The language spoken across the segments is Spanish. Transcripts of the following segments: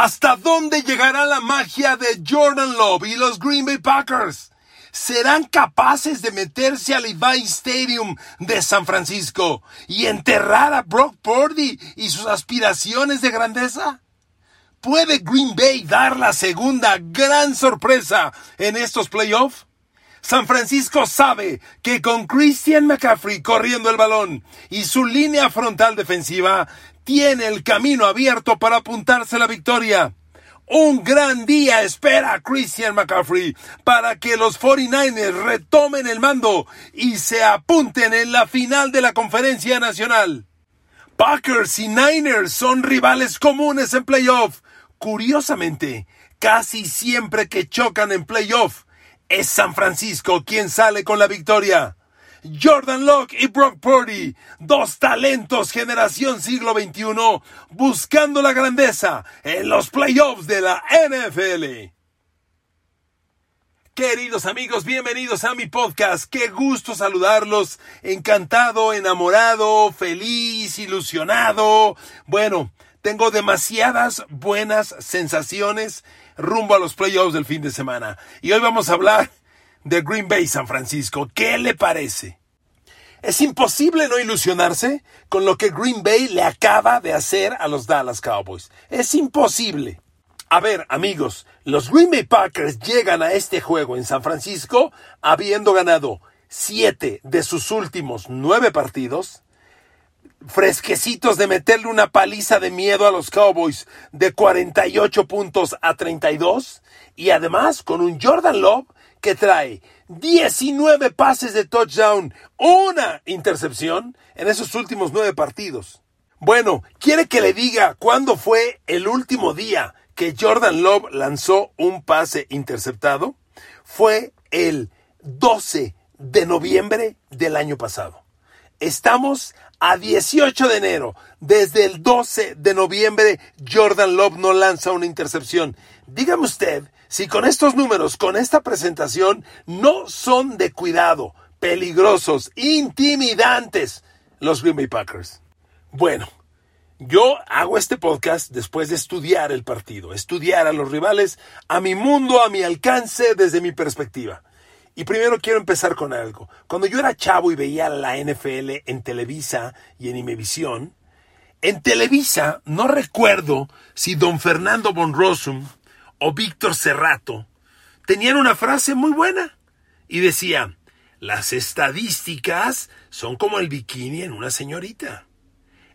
¿Hasta dónde llegará la magia de Jordan Love y los Green Bay Packers? ¿Serán capaces de meterse al Levi Stadium de San Francisco y enterrar a Brock Purdy y sus aspiraciones de grandeza? ¿Puede Green Bay dar la segunda gran sorpresa en estos playoffs? San Francisco sabe que con Christian McCaffrey corriendo el balón y su línea frontal defensiva tiene el camino abierto para apuntarse la victoria. Un gran día espera a Christian McCaffrey para que los 49ers retomen el mando y se apunten en la final de la conferencia nacional. Packers y Niners son rivales comunes en playoff. Curiosamente, casi siempre que chocan en playoff, es San Francisco quien sale con la victoria. Jordan Locke y Brock Purdy, dos talentos generación siglo XXI, buscando la grandeza en los playoffs de la NFL. Queridos amigos, bienvenidos a mi podcast. Qué gusto saludarlos. Encantado, enamorado, feliz, ilusionado. Bueno, tengo demasiadas buenas sensaciones rumbo a los playoffs del fin de semana. Y hoy vamos a hablar de Green Bay San Francisco. ¿Qué le parece? Es imposible no ilusionarse con lo que Green Bay le acaba de hacer a los Dallas Cowboys. Es imposible. A ver, amigos, los Green Bay Packers llegan a este juego en San Francisco habiendo ganado siete de sus últimos nueve partidos, fresquecitos de meterle una paliza de miedo a los Cowboys de 48 puntos a 32 y además con un Jordan Love que trae 19 pases de touchdown, una intercepción en esos últimos nueve partidos. Bueno, ¿quiere que le diga cuándo fue el último día que Jordan Love lanzó un pase interceptado? Fue el 12 de noviembre del año pasado. Estamos a 18 de enero. Desde el 12 de noviembre, Jordan Love no lanza una intercepción. Dígame usted si con estos números, con esta presentación, no son de cuidado, peligrosos, intimidantes los Green Bay Packers. Bueno, yo hago este podcast después de estudiar el partido, estudiar a los rivales, a mi mundo, a mi alcance, desde mi perspectiva. Y primero quiero empezar con algo. Cuando yo era chavo y veía la NFL en Televisa y en Imevisión, en Televisa no recuerdo si don Fernando von Rossum o Víctor Cerrato tenían una frase muy buena y decía, las estadísticas son como el bikini en una señorita.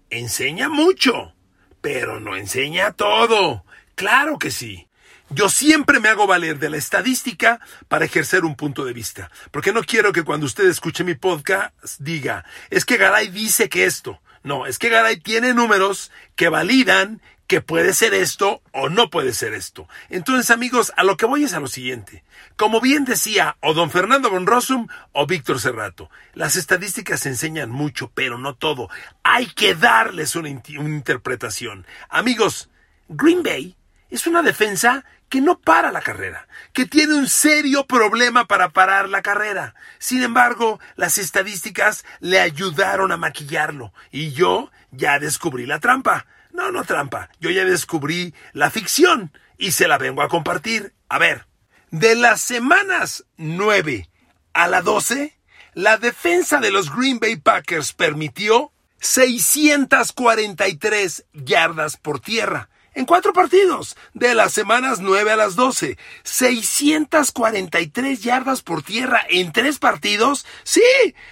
Enseña mucho, pero no enseña todo. Claro que sí. Yo siempre me hago valer de la estadística para ejercer un punto de vista, porque no quiero que cuando usted escuche mi podcast diga, es que Garay dice que esto. No, es que Garay tiene números que validan que puede ser esto o no puede ser esto. Entonces, amigos, a lo que voy es a lo siguiente. Como bien decía o don Fernando von Rossum o Víctor Cerrato, las estadísticas enseñan mucho, pero no todo. Hay que darles una interpretación. Amigos, Green Bay es una defensa que no para la carrera, que tiene un serio problema para parar la carrera. Sin embargo, las estadísticas le ayudaron a maquillarlo y yo ya descubrí la trampa. No, no trampa, yo ya descubrí la ficción y se la vengo a compartir. A ver, de las semanas 9 a la 12, la defensa de los Green Bay Packers permitió 643 yardas por tierra en cuatro partidos, de las semanas 9 a las 12. 643 yardas por tierra en tres partidos. Sí,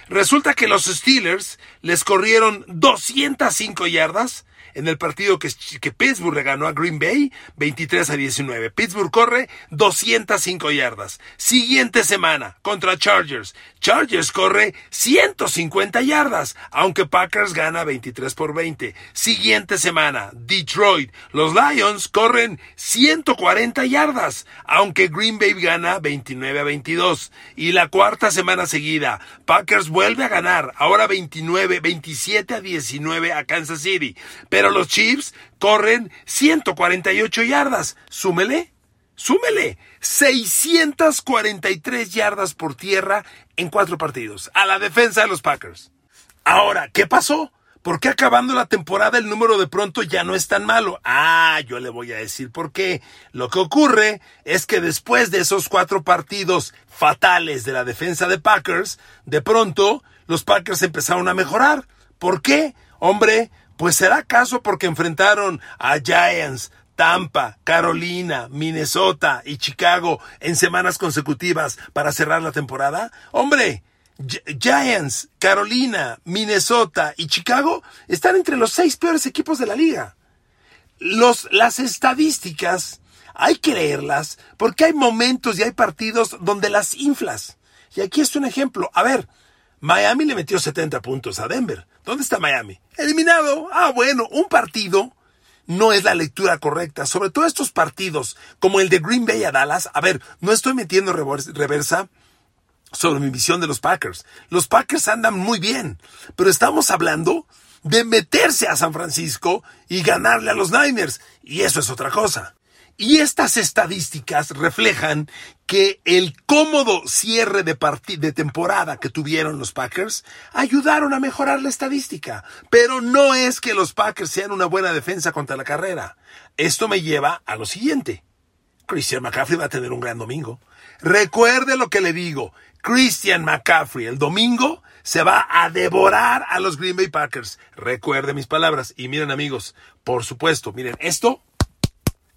resulta que los Steelers les corrieron 205 yardas en el partido que, Pittsburgh le ganó a Green Bay 23 a 19. Pittsburgh corre 205 yardas. Siguiente semana contra Chargers. Chargers corre 150 yardas, aunque Packers gana 23 por 20. Siguiente semana, Detroit. Los Lions corren 140 yardas, aunque Green Bay gana 29 a 22. Y la cuarta semana seguida, Packers vuelve a ganar, ahora 29, 27 a 19 a Kansas City. Los Chiefs corren 148 yardas. Súmele, súmele. 643 yardas por tierra en cuatro partidos. A la defensa de los Packers. Ahora, ¿qué pasó? ¿Por qué acabando la temporada el número de pronto ya no es tan malo? Ah, yo le voy a decir por qué. Lo que ocurre es que después de esos cuatro partidos fatales de la defensa de Packers, de pronto los Packers empezaron a mejorar. ¿Por qué? Hombre, pues será acaso porque enfrentaron a Giants, Tampa, Carolina, Minnesota y Chicago en semanas consecutivas para cerrar la temporada? Hombre, Giants, Carolina, Minnesota y Chicago están entre los seis peores equipos de la liga. Los, las estadísticas hay que leerlas porque hay momentos y hay partidos donde las inflas. Y aquí es un ejemplo. A ver, Miami le metió 70 puntos a Denver. ¿Dónde está Miami? Eliminado. Ah, bueno, un partido no es la lectura correcta. Sobre todo estos partidos, como el de Green Bay a Dallas. A ver, no estoy metiendo reversa sobre mi visión de los Packers. Los Packers andan muy bien, pero estamos hablando de meterse a San Francisco y ganarle a los Niners, y eso es otra cosa. Y estas estadísticas reflejan que el cómodo cierre de, de temporada que tuvieron los Packers ayudaron a mejorar la estadística. Pero no es que los Packers sean una buena defensa contra la carrera. Esto me lleva a lo siguiente. Christian McCaffrey va a tener un gran domingo. Recuerde lo que le digo. Christian McCaffrey el domingo se va a devorar a los Green Bay Packers. Recuerde mis palabras. Y miren amigos, por supuesto, miren, esto,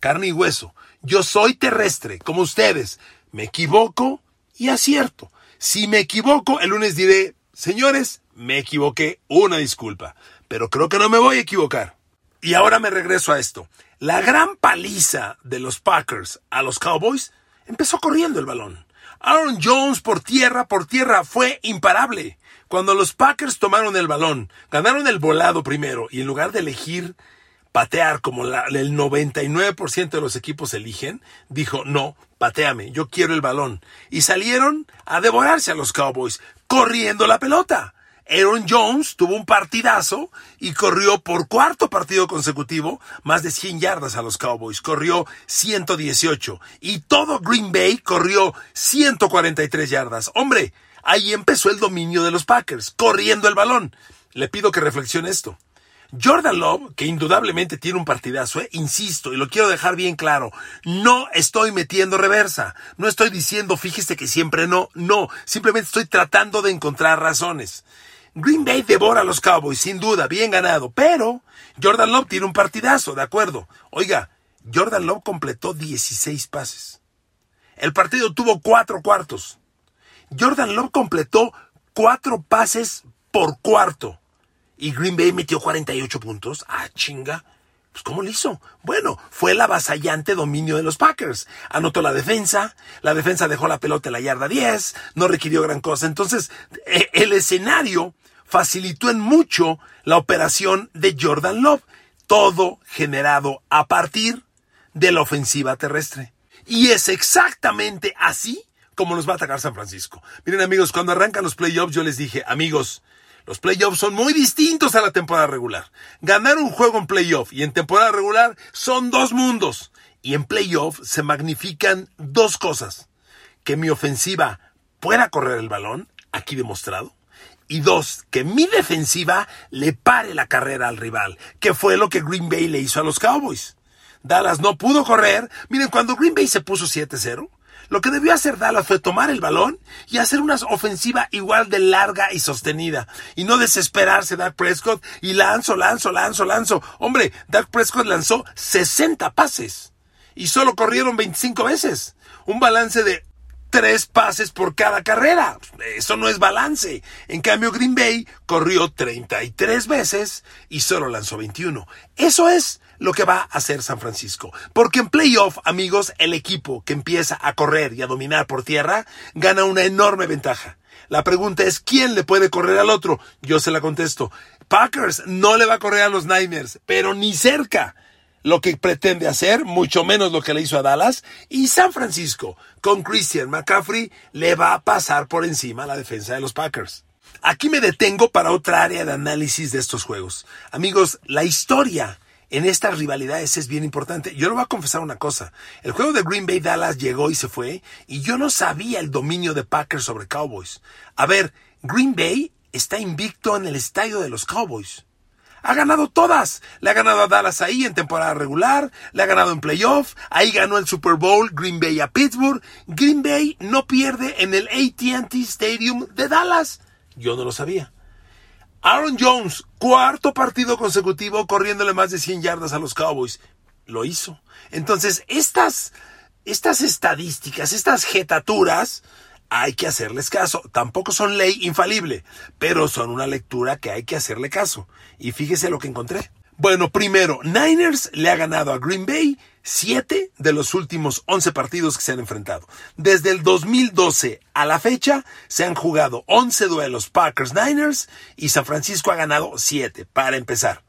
carne y hueso. Yo soy terrestre, como ustedes. Me equivoco y acierto. Si me equivoco, el lunes diré, señores, me equivoqué, una disculpa. Pero creo que no me voy a equivocar. Y ahora me regreso a esto. La gran paliza de los Packers a los Cowboys empezó corriendo el balón. Aaron Jones por tierra, por tierra, fue imparable. Cuando los Packers tomaron el balón, ganaron el volado primero y en lugar de elegir patear como el 99% de los equipos eligen, dijo, no, pateame, yo quiero el balón. Y salieron a devorarse a los Cowboys, corriendo la pelota. Aaron Jones tuvo un partidazo y corrió por cuarto partido consecutivo más de 100 yardas a los Cowboys. Corrió 118 y todo Green Bay corrió 143 yardas. Hombre, ahí empezó el dominio de los Packers, corriendo el balón. Le pido que reflexione esto. Jordan Love, que indudablemente tiene un partidazo, eh, insisto, y lo quiero dejar bien claro, no estoy metiendo reversa, no estoy diciendo fíjese que siempre no, no, simplemente estoy tratando de encontrar razones. Green Bay devora a los Cowboys, sin duda, bien ganado, pero Jordan Love tiene un partidazo, de acuerdo. Oiga, Jordan Love completó 16 pases. El partido tuvo cuatro cuartos. Jordan Love completó cuatro pases por cuarto. Y Green Bay metió 48 puntos. Ah, chinga. Pues ¿cómo lo hizo? Bueno, fue el avasallante dominio de los Packers. Anotó la defensa, la defensa dejó la pelota en la yarda 10, no requirió gran cosa. Entonces, e, el escenario facilitó en mucho la operación de Jordan Love, todo generado a partir de la ofensiva terrestre. Y es exactamente así como nos va a atacar San Francisco. Miren amigos, cuando arrancan los playoffs yo les dije, amigos, los playoffs son muy distintos a la temporada regular. Ganar un juego en playoff y en temporada regular son dos mundos. Y en playoff se magnifican dos cosas. Que mi ofensiva pueda correr el balón, aquí demostrado, y dos, que mi defensiva le pare la carrera al rival, que fue lo que Green Bay le hizo a los Cowboys. Dallas no pudo correr. Miren, cuando Green Bay se puso 7-0, lo que debió hacer Dallas fue tomar el balón y hacer una ofensiva igual de larga y sostenida. Y no desesperarse Dak Prescott y lanzo, lanzo, lanzo, lanzo. Hombre, Dak Prescott lanzó 60 pases y solo corrieron 25 veces. Un balance de tres pases por cada carrera. Eso no es balance. En cambio, Green Bay corrió 33 veces y solo lanzó 21. Eso es lo que va a hacer San Francisco. Porque en playoff, amigos, el equipo que empieza a correr y a dominar por tierra gana una enorme ventaja. La pregunta es, ¿quién le puede correr al otro? Yo se la contesto. Packers no le va a correr a los Niners, pero ni cerca lo que pretende hacer, mucho menos lo que le hizo a Dallas, y San Francisco, con Christian McCaffrey, le va a pasar por encima la defensa de los Packers. Aquí me detengo para otra área de análisis de estos juegos. Amigos, la historia en estas rivalidades es bien importante. Yo le voy a confesar una cosa. El juego de Green Bay Dallas llegó y se fue, y yo no sabía el dominio de Packers sobre Cowboys. A ver, Green Bay está invicto en el estadio de los Cowboys. Ha ganado todas. Le ha ganado a Dallas ahí en temporada regular, le ha ganado en playoff, ahí ganó el Super Bowl Green Bay a Pittsburgh. Green Bay no pierde en el ATT Stadium de Dallas. Yo no lo sabía. Aaron Jones, cuarto partido consecutivo corriéndole más de 100 yardas a los Cowboys. Lo hizo. Entonces, estas, estas estadísticas, estas jetaturas, hay que hacerles caso. Tampoco son ley infalible, pero son una lectura que hay que hacerle caso. Y fíjese lo que encontré. Bueno, primero, Niners le ha ganado a Green Bay 7 de los últimos 11 partidos que se han enfrentado. Desde el 2012 a la fecha se han jugado 11 duelos Packers-Niners y San Francisco ha ganado 7 para empezar.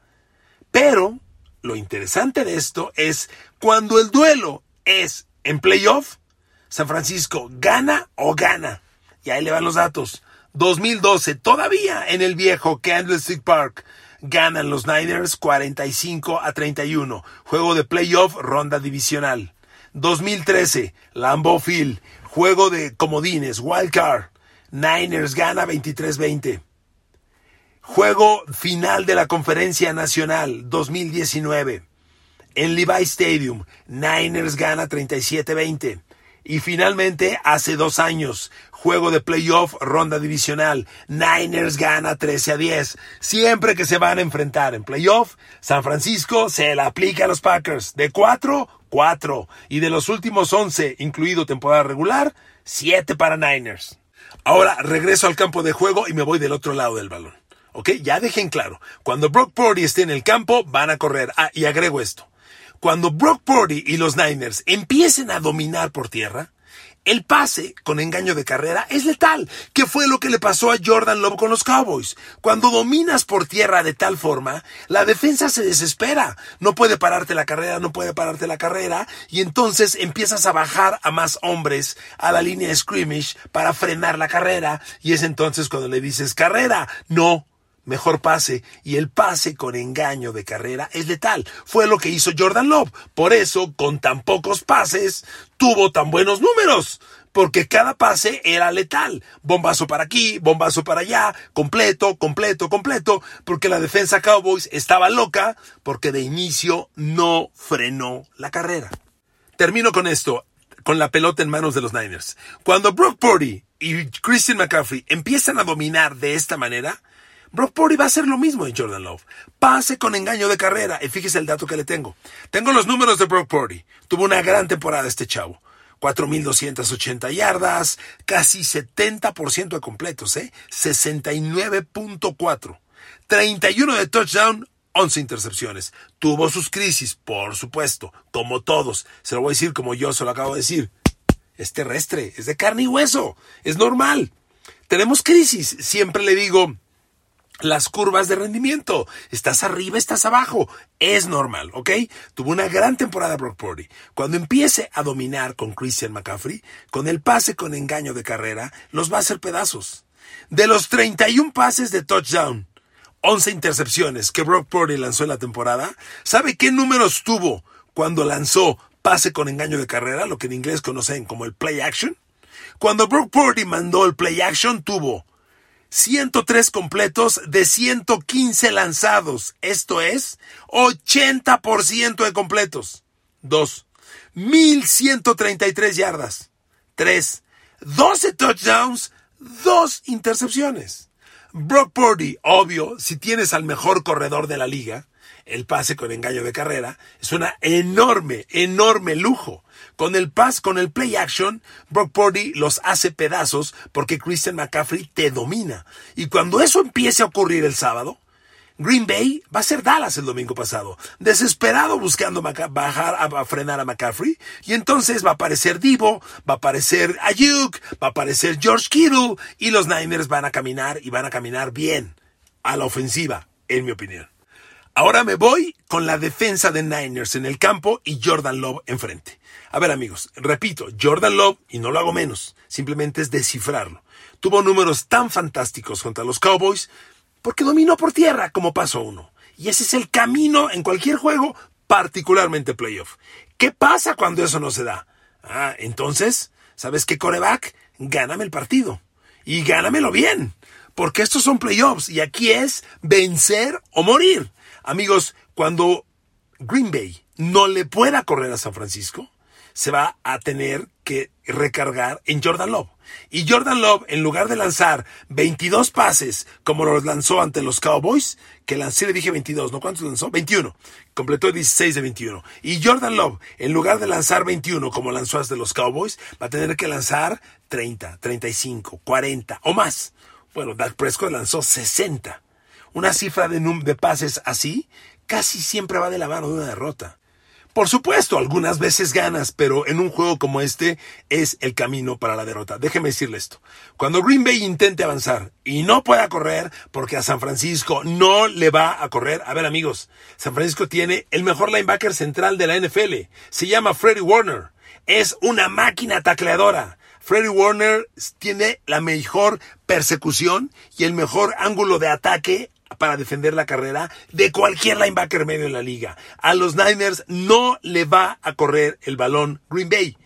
Pero lo interesante de esto es cuando el duelo es en playoff, San Francisco gana o gana. Y ahí le van los datos. 2012, todavía en el viejo Candlestick Park, ganan los Niners 45 a 31. Juego de playoff, ronda divisional. 2013, Lambeau Field, juego de comodines, wild card. Niners gana 23-20. Juego final de la Conferencia Nacional 2019. En Levi Stadium, Niners gana 37-20. Y finalmente, hace dos años, juego de playoff, ronda divisional. Niners gana 13 a 10. Siempre que se van a enfrentar en playoff, San Francisco se la aplica a los Packers. De 4, 4. Y de los últimos 11, incluido temporada regular, 7 para Niners. Ahora regreso al campo de juego y me voy del otro lado del balón. ¿Ok? Ya dejen claro. Cuando Brock Purdy esté en el campo, van a correr. Ah, y agrego esto. Cuando Brock Purdy y los Niners empiecen a dominar por tierra, el pase con engaño de carrera es letal, ¿Qué fue lo que le pasó a Jordan Love con los Cowboys. Cuando dominas por tierra de tal forma, la defensa se desespera. No puede pararte la carrera, no puede pararte la carrera, y entonces empiezas a bajar a más hombres a la línea de scrimmage para frenar la carrera, y es entonces cuando le dices carrera, no, mejor pase y el pase con engaño de carrera es letal. Fue lo que hizo Jordan Love. Por eso, con tan pocos pases, tuvo tan buenos números. Porque cada pase era letal. Bombazo para aquí, bombazo para allá, completo, completo, completo. Porque la defensa Cowboys estaba loca porque de inicio no frenó la carrera. Termino con esto, con la pelota en manos de los Niners. Cuando Brock Purdy y Christian McCaffrey empiezan a dominar de esta manera, Brock Purdy va a hacer lo mismo en Jordan Love. Pase con engaño de carrera. Y fíjese el dato que le tengo. Tengo los números de Brock Purdy. Tuvo una gran temporada este chavo. 4.280 yardas, casi 70% de completos, ¿eh? 69.4. 31 de touchdown, 11 intercepciones. Tuvo sus crisis, por supuesto, como todos. Se lo voy a decir como yo se lo acabo de decir. Es terrestre, es de carne y hueso, es normal. Tenemos crisis. Siempre le digo, las curvas de rendimiento. Estás arriba, estás abajo. Es normal, ¿ok? Tuvo una gran temporada Brock Purdy. Cuando empiece a dominar con Christian McCaffrey, con el pase con engaño de carrera, los va a hacer pedazos. De los 31 pases de touchdown, 11 intercepciones que Brock Purdy lanzó en la temporada, ¿sabe qué números tuvo cuando lanzó pase con engaño de carrera, lo que en inglés conocen como el play action? Cuando Brock Purdy mandó el play action, tuvo 103 completos de 115 lanzados. Esto es 80% de completos. 2. 1133 yardas. 3. 12 touchdowns, 2 intercepciones. Brock Purdy, obvio, si tienes al mejor corredor de la liga, el pase con engaño de carrera es una enorme, enorme lujo. Con el pass, con el play action, Brock Purdy los hace pedazos porque Christian McCaffrey te domina. Y cuando eso empiece a ocurrir el sábado, Green Bay va a ser Dallas el domingo pasado, desesperado buscando bajar a, frenar a McCaffrey, y entonces va a aparecer Divo, va a aparecer Ayuk, va a aparecer George Kittle, y los Niners van a caminar y van a caminar bien a la ofensiva, en mi opinión. Ahora me voy con la defensa de Niners en el campo y Jordan Love enfrente. A ver amigos, repito, Jordan Love, y no lo hago menos, simplemente es descifrarlo. Tuvo números tan fantásticos contra los Cowboys porque dominó por tierra como paso uno. Y ese es el camino en cualquier juego, particularmente playoff. ¿Qué pasa cuando eso no se da? Ah, entonces, ¿sabes qué coreback? Gáname el partido. Y gánamelo bien. Porque estos son playoffs y aquí es vencer o morir. Amigos, cuando Green Bay no le pueda correr a San Francisco, se va a tener que recargar en Jordan Love. Y Jordan Love, en lugar de lanzar 22 pases como los lanzó ante los Cowboys, que lancé, le dije 22, ¿no? ¿Cuántos lanzó? 21. Completó 16 de 21. Y Jordan Love, en lugar de lanzar 21 como lanzó hasta los Cowboys, va a tener que lanzar 30, 35, 40 o más. Bueno, Dak Prescott lanzó 60. Una cifra de, de pases así casi siempre va de la mano de una derrota. Por supuesto, algunas veces ganas, pero en un juego como este es el camino para la derrota. Déjeme decirle esto. Cuando Green Bay intente avanzar y no pueda correr porque a San Francisco no le va a correr, a ver amigos, San Francisco tiene el mejor linebacker central de la NFL. Se llama Freddie Warner. Es una máquina tacleadora. Freddie Warner tiene la mejor persecución y el mejor ángulo de ataque para defender la carrera de cualquier linebacker medio en la liga. A los Niners no le va a correr el balón Green Bay.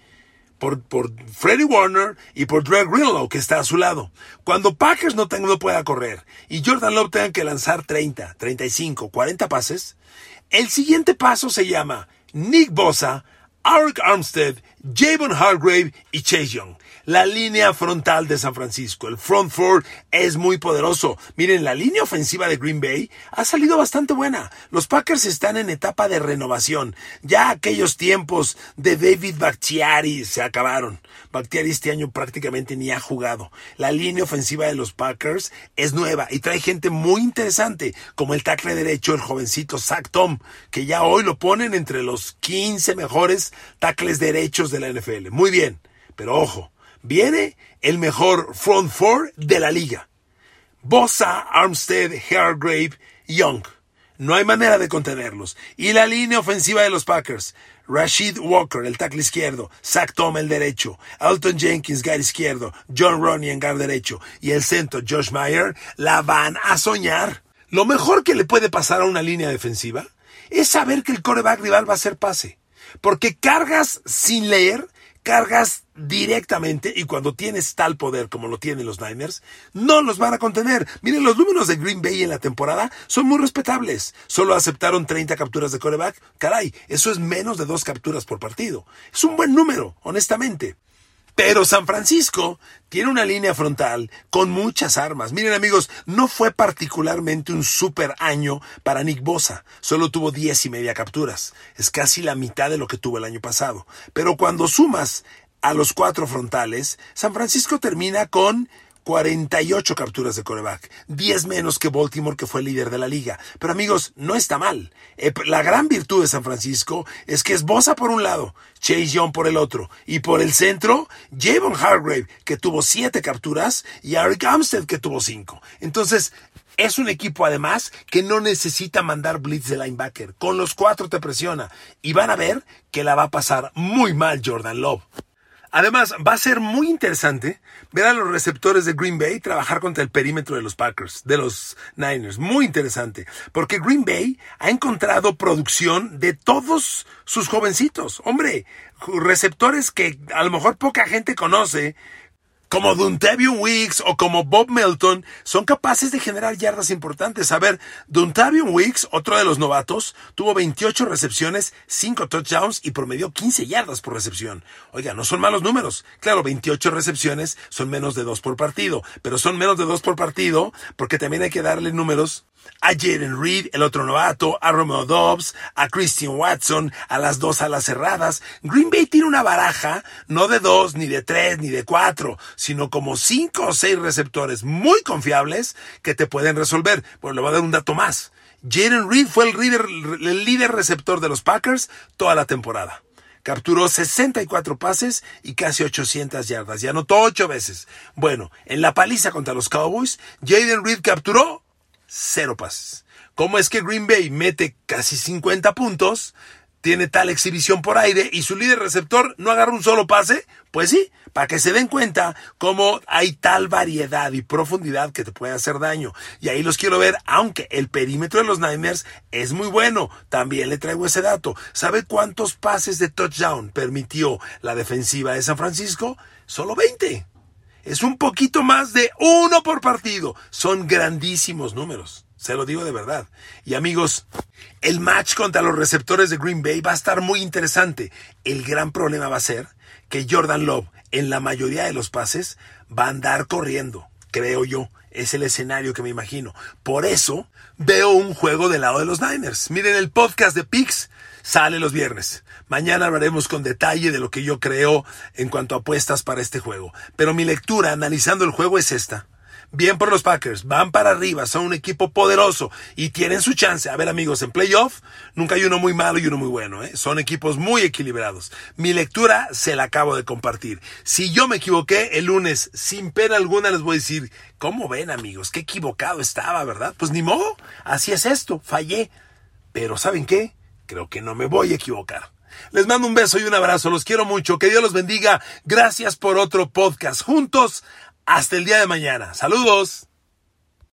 Por, por Freddie Warner y por Dre Greenlow, que está a su lado. Cuando Packers no, tenga, no pueda correr y Jordan Love tenga que lanzar 30, 35, 40 pases, el siguiente paso se llama Nick Bosa, Eric Armstead, Javon Hargrave y Chase Young la línea frontal de San Francisco. El front four es muy poderoso. Miren, la línea ofensiva de Green Bay ha salido bastante buena. Los Packers están en etapa de renovación. Ya aquellos tiempos de David Bakhtiari se acabaron. Bakhtiari este año prácticamente ni ha jugado. La línea ofensiva de los Packers es nueva y trae gente muy interesante, como el tackle derecho, el jovencito Zach Tom, que ya hoy lo ponen entre los 15 mejores tackles derechos de la NFL. Muy bien, pero ojo, viene el mejor front four de la liga. Bosa, Armstead, Hargrave, Young. No hay manera de contenerlos. Y la línea ofensiva de los Packers. Rashid Walker, el tackle izquierdo, Zach Tom, el derecho, Alton Jenkins, guard izquierdo, John Ronnie, en guard derecho, y el centro, Josh Meyer, la van a soñar. Lo mejor que le puede pasar a una línea defensiva es saber que el coreback rival va a hacer pase. Porque cargas sin leer cargas directamente y cuando tienes tal poder como lo tienen los Niners, no los van a contener. Miren, los números de Green Bay en la temporada son muy respetables. Solo aceptaron 30 capturas de coreback. Caray, eso es menos de dos capturas por partido. Es un buen número, honestamente. Pero San Francisco tiene una línea frontal con muchas armas. Miren amigos, no fue particularmente un super año para Nick Bosa. Solo tuvo 10 y media capturas. Es casi la mitad de lo que tuvo el año pasado. Pero cuando sumas a los cuatro frontales, San Francisco termina con 48 capturas de coreback, 10 menos que Baltimore que fue líder de la liga. Pero amigos, no está mal. Eh, la gran virtud de San Francisco es que es Bosa por un lado, Chase Young por el otro, y por el centro, Javon Hargrave que tuvo 7 capturas y Eric Armstead que tuvo 5. Entonces, es un equipo además que no necesita mandar blitz de linebacker. Con los cuatro te presiona y van a ver que la va a pasar muy mal Jordan Love. Además, va a ser muy interesante ver a los receptores de Green Bay trabajar contra el perímetro de los Packers, de los Niners. Muy interesante, porque Green Bay ha encontrado producción de todos sus jovencitos. Hombre, receptores que a lo mejor poca gente conoce, como Duntavion Weeks o como Bob Melton son capaces de generar yardas importantes. A ver, Duntavion Weeks, otro de los novatos, tuvo 28 recepciones, 5 touchdowns y promedió 15 yardas por recepción. Oiga, no son malos números. Claro, 28 recepciones son menos de 2 por partido, pero son menos de 2 por partido porque también hay que darle números a Jaden Reed, el otro novato, a Romeo Dobbs, a Christian Watson, a las dos alas cerradas. Green Bay tiene una baraja, no de dos, ni de tres, ni de cuatro, sino como cinco o seis receptores muy confiables que te pueden resolver. Bueno, le voy a dar un dato más. Jaden Reed fue el líder, receptor de los Packers toda la temporada. Capturó 64 pases y casi 800 yardas. Y anotó ocho veces. Bueno, en la paliza contra los Cowboys, Jaden Reed capturó cero pases. ¿Cómo es que Green Bay mete casi 50 puntos, tiene tal exhibición por aire y su líder receptor no agarra un solo pase? Pues sí, para que se den cuenta cómo hay tal variedad y profundidad que te puede hacer daño. Y ahí los quiero ver, aunque el perímetro de los Niners es muy bueno. También le traigo ese dato. ¿Sabe cuántos pases de touchdown permitió la defensiva de San Francisco? Solo 20. Es un poquito más de uno por partido. Son grandísimos números. Se lo digo de verdad. Y amigos, el match contra los receptores de Green Bay va a estar muy interesante. El gran problema va a ser que Jordan Love, en la mayoría de los pases, va a andar corriendo, creo yo. Es el escenario que me imagino. Por eso veo un juego del lado de los Niners. Miren, el podcast de Pix sale los viernes. Mañana hablaremos con detalle de lo que yo creo en cuanto a apuestas para este juego. Pero mi lectura analizando el juego es esta. Bien por los Packers, van para arriba, son un equipo poderoso y tienen su chance. A ver amigos, en playoff nunca hay uno muy malo y uno muy bueno, ¿eh? son equipos muy equilibrados. Mi lectura se la acabo de compartir. Si yo me equivoqué el lunes, sin pena alguna les voy a decir, ¿cómo ven amigos? Qué equivocado estaba, ¿verdad? Pues ni modo, así es esto, fallé. Pero ¿saben qué? Creo que no me voy a equivocar. Les mando un beso y un abrazo, los quiero mucho, que Dios los bendiga. Gracias por otro podcast. Juntos hasta el día de mañana. Saludos.